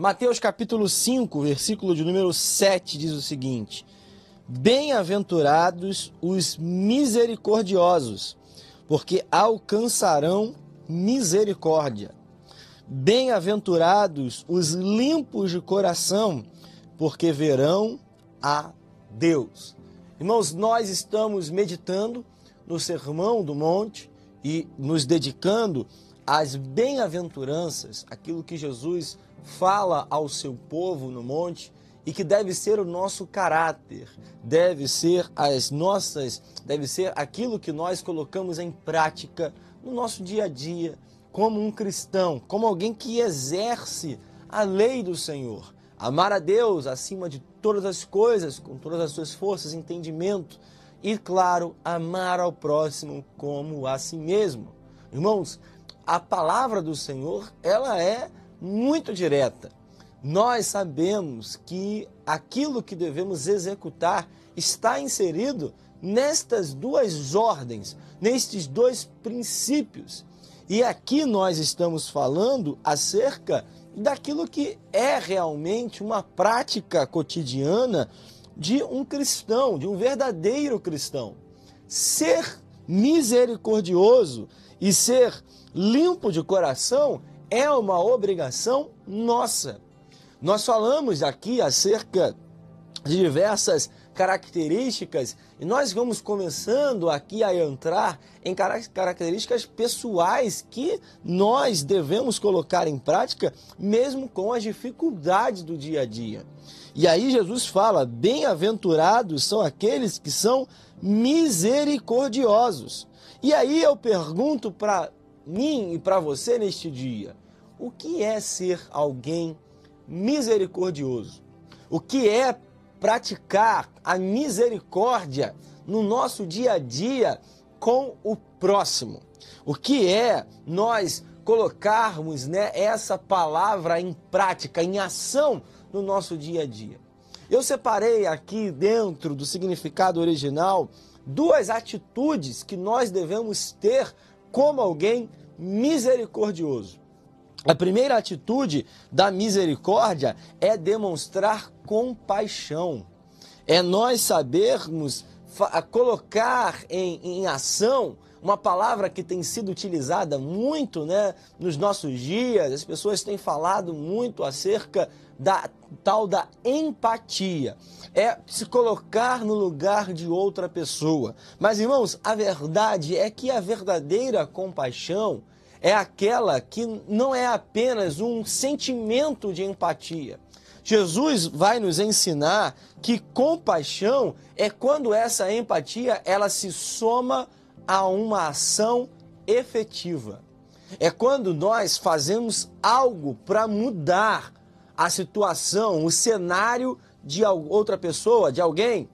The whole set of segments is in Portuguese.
Mateus capítulo 5, versículo de número 7 diz o seguinte: Bem-aventurados os misericordiosos, porque alcançarão misericórdia. Bem-aventurados os limpos de coração, porque verão a Deus. Irmãos, nós estamos meditando no Sermão do Monte e nos dedicando às bem-aventuranças, aquilo que Jesus fala ao seu povo no monte e que deve ser o nosso caráter, deve ser as nossas, deve ser aquilo que nós colocamos em prática no nosso dia a dia, como um cristão, como alguém que exerce a lei do Senhor. Amar a Deus acima de todas as coisas, com todas as suas forças, entendimento e, claro, amar ao próximo como a si mesmo. Irmãos, a palavra do Senhor, ela é muito direta. Nós sabemos que aquilo que devemos executar está inserido nestas duas ordens, nestes dois princípios. E aqui nós estamos falando acerca daquilo que é realmente uma prática cotidiana de um cristão, de um verdadeiro cristão. Ser misericordioso e ser limpo de coração é uma obrigação nossa. Nós falamos aqui acerca de diversas características e nós vamos começando aqui a entrar em características pessoais que nós devemos colocar em prática mesmo com as dificuldades do dia a dia. E aí Jesus fala: bem-aventurados são aqueles que são misericordiosos. E aí eu pergunto para mim e para você neste dia: o que é ser alguém misericordioso? O que é praticar a misericórdia no nosso dia a dia com o próximo? O que é nós colocarmos né, essa palavra em prática, em ação no nosso dia a dia? Eu separei aqui dentro do significado original duas atitudes que nós devemos ter como alguém misericordioso. A primeira atitude da misericórdia é demonstrar compaixão. É nós sabermos colocar em, em ação uma palavra que tem sido utilizada muito né, nos nossos dias, as pessoas têm falado muito acerca da tal da empatia. É se colocar no lugar de outra pessoa. Mas, irmãos, a verdade é que a verdadeira compaixão é aquela que não é apenas um sentimento de empatia. Jesus vai nos ensinar que compaixão é quando essa empatia ela se soma a uma ação efetiva. É quando nós fazemos algo para mudar a situação, o cenário de outra pessoa, de alguém.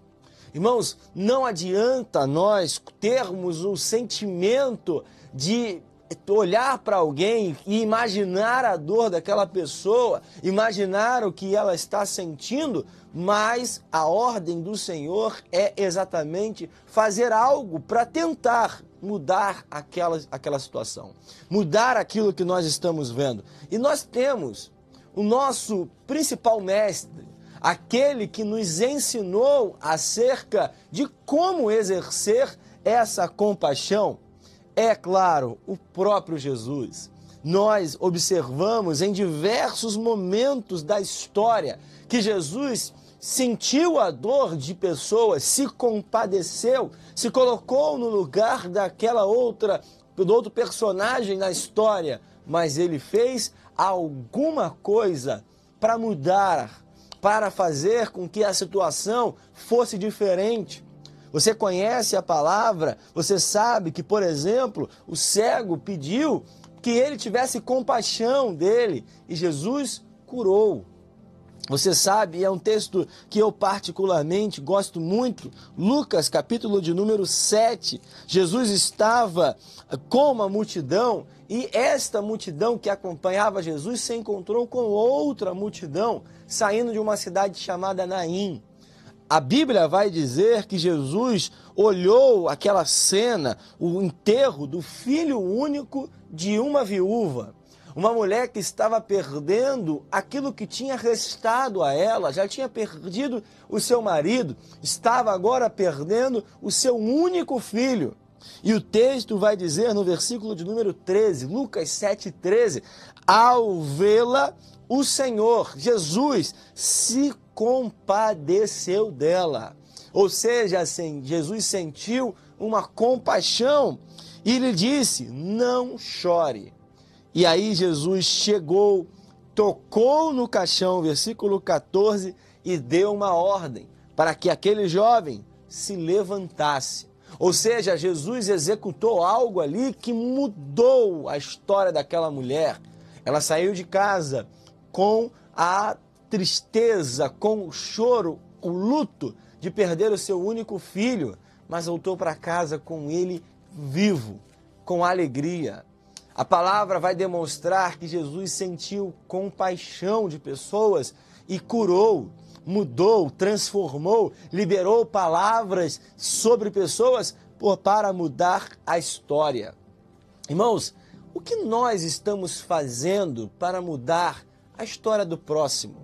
Irmãos, não adianta nós termos um sentimento de olhar para alguém e imaginar a dor daquela pessoa, imaginar o que ela está sentindo, mas a ordem do Senhor é exatamente fazer algo para tentar mudar aquela, aquela situação, mudar aquilo que nós estamos vendo. E nós temos o nosso principal mestre, aquele que nos ensinou acerca de como exercer essa compaixão é claro, o próprio Jesus. Nós observamos em diversos momentos da história que Jesus sentiu a dor de pessoas, se compadeceu, se colocou no lugar daquela outra, do outro personagem na história, mas ele fez alguma coisa para mudar, para fazer com que a situação fosse diferente. Você conhece a palavra, você sabe que, por exemplo, o cego pediu que ele tivesse compaixão dele e Jesus curou. Você sabe, é um texto que eu particularmente gosto muito, Lucas, capítulo de número 7. Jesus estava com uma multidão e esta multidão que acompanhava Jesus se encontrou com outra multidão saindo de uma cidade chamada Naim. A Bíblia vai dizer que Jesus olhou aquela cena, o enterro do filho único de uma viúva. uma mulher que estava perdendo aquilo que tinha restado a ela, já tinha perdido o seu marido, estava agora perdendo o seu único filho. E o texto vai dizer no versículo de número 13, Lucas 7,13: Ao vê-la, o Senhor, Jesus, se compadeceu dela. Ou seja, assim, Jesus sentiu uma compaixão e lhe disse: Não chore. E aí Jesus chegou, tocou no caixão, versículo 14, e deu uma ordem para que aquele jovem se levantasse. Ou seja, Jesus executou algo ali que mudou a história daquela mulher. Ela saiu de casa com a tristeza, com o choro, o luto de perder o seu único filho, mas voltou para casa com ele vivo, com alegria. A palavra vai demonstrar que Jesus sentiu compaixão de pessoas e curou mudou, transformou, liberou palavras sobre pessoas por, para mudar a história. Irmãos, o que nós estamos fazendo para mudar a história do próximo?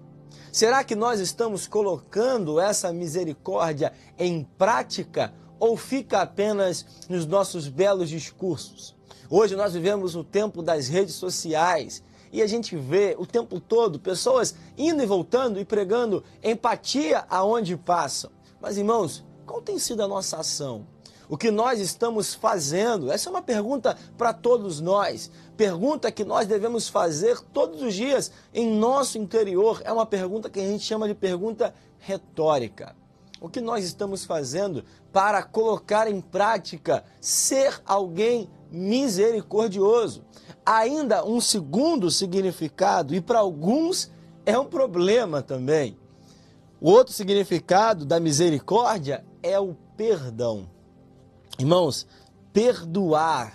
Será que nós estamos colocando essa misericórdia em prática ou fica apenas nos nossos belos discursos? Hoje nós vivemos o tempo das redes sociais e a gente vê o tempo todo pessoas indo e voltando e pregando empatia aonde passam. Mas irmãos, qual tem sido a nossa ação? O que nós estamos fazendo? Essa é uma pergunta para todos nós. Pergunta que nós devemos fazer todos os dias em nosso interior. É uma pergunta que a gente chama de pergunta retórica. O que nós estamos fazendo para colocar em prática ser alguém misericordioso? ainda um segundo significado, e para alguns é um problema também. O outro significado da misericórdia é o perdão. Irmãos, perdoar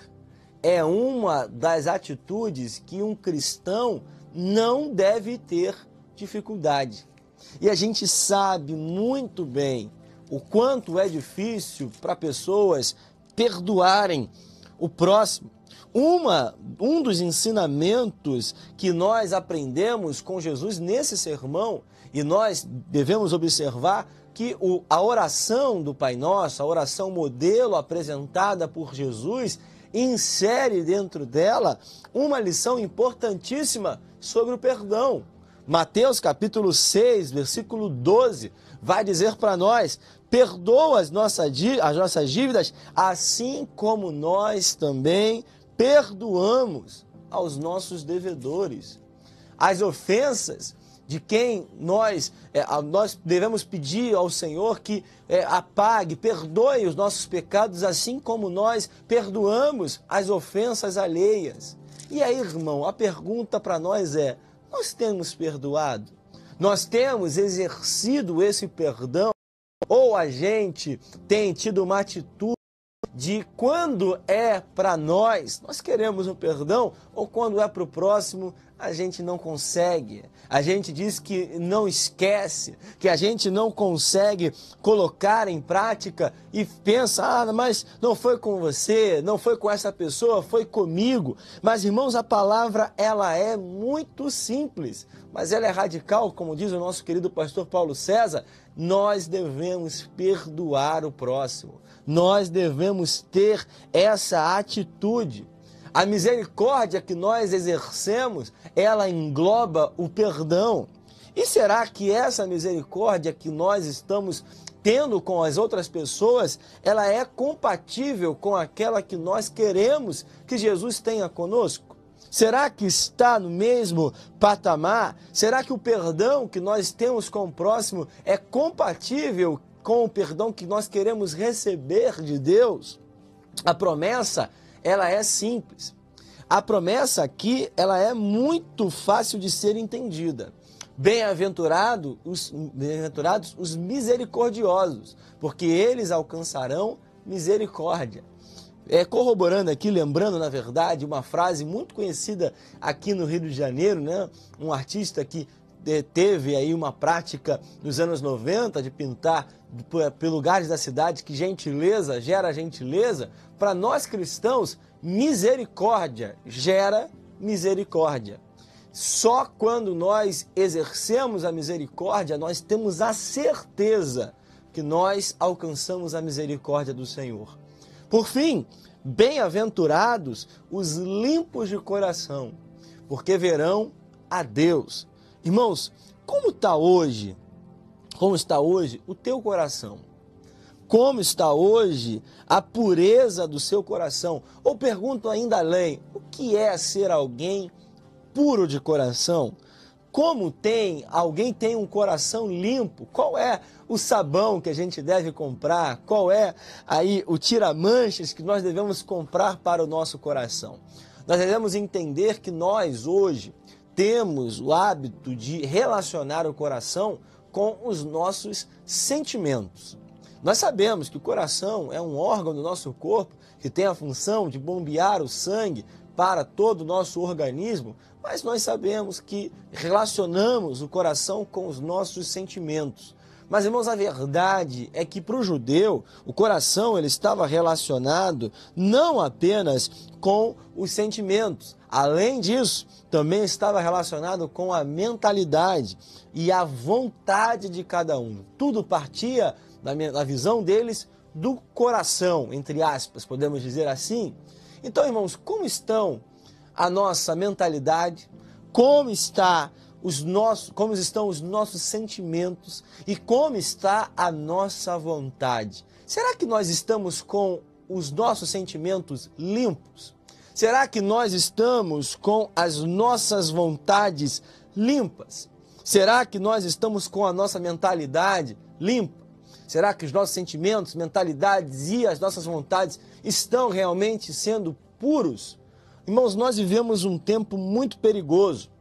é uma das atitudes que um cristão não deve ter dificuldade. E a gente sabe muito bem o quanto é difícil para pessoas perdoarem o próximo. Uma, um dos ensinamentos que nós aprendemos com Jesus nesse sermão, e nós devemos observar que o, a oração do Pai Nosso, a oração modelo apresentada por Jesus, insere dentro dela uma lição importantíssima sobre o perdão. Mateus capítulo 6, versículo 12, vai dizer para nós: perdoa as nossas, as nossas dívidas, assim como nós também perdoamos aos nossos devedores. As ofensas de quem nós, é, nós devemos pedir ao Senhor que é, apague, perdoe os nossos pecados, assim como nós perdoamos as ofensas alheias. E aí, irmão, a pergunta para nós é: nós temos perdoado? Nós temos exercido esse perdão? Ou a gente tem tido uma atitude de quando é para nós, nós queremos o perdão, ou quando é para o próximo, a gente não consegue. A gente diz que não esquece, que a gente não consegue colocar em prática e pensa, ah, mas não foi com você, não foi com essa pessoa, foi comigo. Mas irmãos, a palavra ela é muito simples, mas ela é radical, como diz o nosso querido pastor Paulo César, nós devemos perdoar o próximo nós devemos ter essa atitude. A misericórdia que nós exercemos, ela engloba o perdão. E será que essa misericórdia que nós estamos tendo com as outras pessoas, ela é compatível com aquela que nós queremos que Jesus tenha conosco? Será que está no mesmo patamar? Será que o perdão que nós temos com o próximo é compatível com o perdão que nós queremos receber de Deus, a promessa, ela é simples. A promessa aqui, ela é muito fácil de ser entendida. Bem-aventurado os, bem-aventurados os misericordiosos, porque eles alcançarão misericórdia. É, corroborando aqui, lembrando, na verdade, uma frase muito conhecida aqui no Rio de Janeiro, né? um artista que teve aí uma prática nos anos 90 de pintar por lugares da cidade que gentileza gera gentileza, para nós cristãos, misericórdia gera misericórdia. Só quando nós exercemos a misericórdia, nós temos a certeza que nós alcançamos a misericórdia do Senhor. Por fim, bem-aventurados os limpos de coração, porque verão a Deus. Irmãos, como está hoje? Como está hoje o teu coração? Como está hoje a pureza do seu coração? Ou pergunto ainda além: o que é ser alguém puro de coração? Como tem alguém tem um coração limpo? Qual é o sabão que a gente deve comprar? Qual é aí o tira-manchas que nós devemos comprar para o nosso coração? Nós devemos entender que nós hoje temos o hábito de relacionar o coração com os nossos sentimentos. Nós sabemos que o coração é um órgão do nosso corpo que tem a função de bombear o sangue para todo o nosso organismo, mas nós sabemos que relacionamos o coração com os nossos sentimentos. Mas, irmãos, a verdade é que para o judeu, o coração ele estava relacionado não apenas com os sentimentos. Além disso, também estava relacionado com a mentalidade e a vontade de cada um. Tudo partia, na visão deles, do coração, entre aspas, podemos dizer assim. Então, irmãos, como estão a nossa mentalidade, como está os nossos, como estão os nossos sentimentos e como está a nossa vontade. Será que nós estamos com os nossos sentimentos limpos? Será que nós estamos com as nossas vontades limpas? Será que nós estamos com a nossa mentalidade limpa? Será que os nossos sentimentos, mentalidades e as nossas vontades estão realmente sendo puros? Irmãos, nós vivemos um tempo muito perigoso.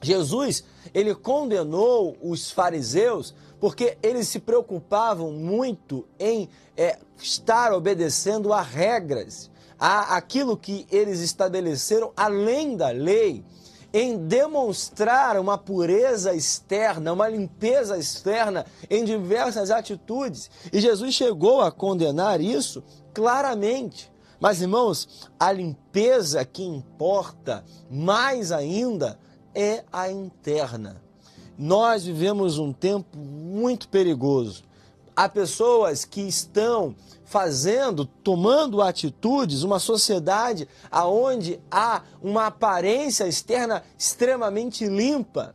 Jesus, ele condenou os fariseus porque eles se preocupavam muito em é, estar obedecendo a regras, a aquilo que eles estabeleceram além da lei, em demonstrar uma pureza externa, uma limpeza externa em diversas atitudes. E Jesus chegou a condenar isso claramente. Mas, irmãos, a limpeza que importa mais ainda é a interna. Nós vivemos um tempo muito perigoso. Há pessoas que estão fazendo, tomando atitudes, uma sociedade aonde há uma aparência externa extremamente limpa,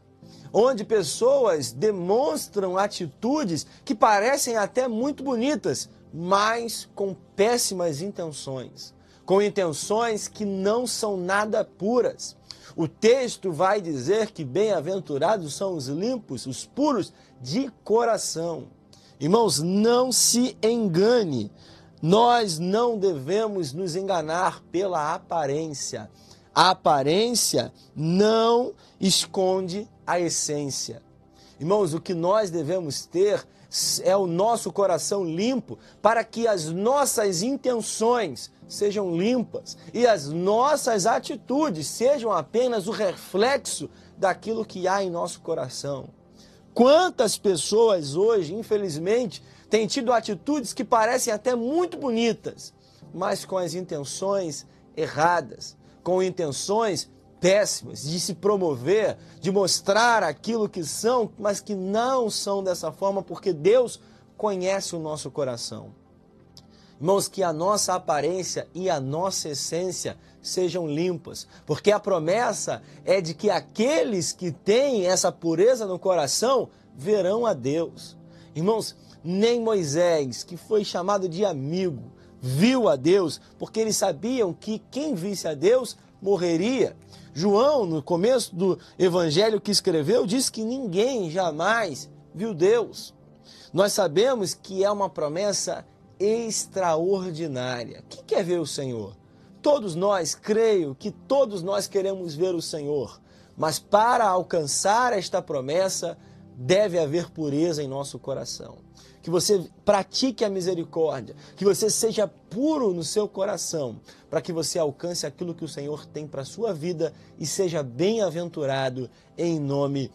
onde pessoas demonstram atitudes que parecem até muito bonitas, mas com péssimas intenções, com intenções que não são nada puras. O texto vai dizer que bem-aventurados são os limpos, os puros de coração. Irmãos, não se engane. Nós não devemos nos enganar pela aparência. A aparência não esconde a essência. Irmãos, o que nós devemos ter é o nosso coração limpo para que as nossas intenções sejam limpas e as nossas atitudes sejam apenas o reflexo daquilo que há em nosso coração. Quantas pessoas hoje, infelizmente, têm tido atitudes que parecem até muito bonitas, mas com as intenções erradas, com intenções péssimas, de se promover, de mostrar aquilo que são, mas que não são dessa forma, porque Deus conhece o nosso coração. Irmãos, que a nossa aparência e a nossa essência sejam limpas, porque a promessa é de que aqueles que têm essa pureza no coração verão a Deus. Irmãos, nem Moisés, que foi chamado de amigo, viu a Deus, porque eles sabiam que quem visse a Deus morreria. João, no começo do evangelho que escreveu, diz que ninguém jamais viu Deus. Nós sabemos que é uma promessa extraordinária. Quem quer ver o Senhor? Todos nós, creio que todos nós queremos ver o Senhor, mas para alcançar esta promessa, deve haver pureza em nosso coração que você pratique a misericórdia, que você seja puro no seu coração, para que você alcance aquilo que o Senhor tem para a sua vida e seja bem-aventurado em nome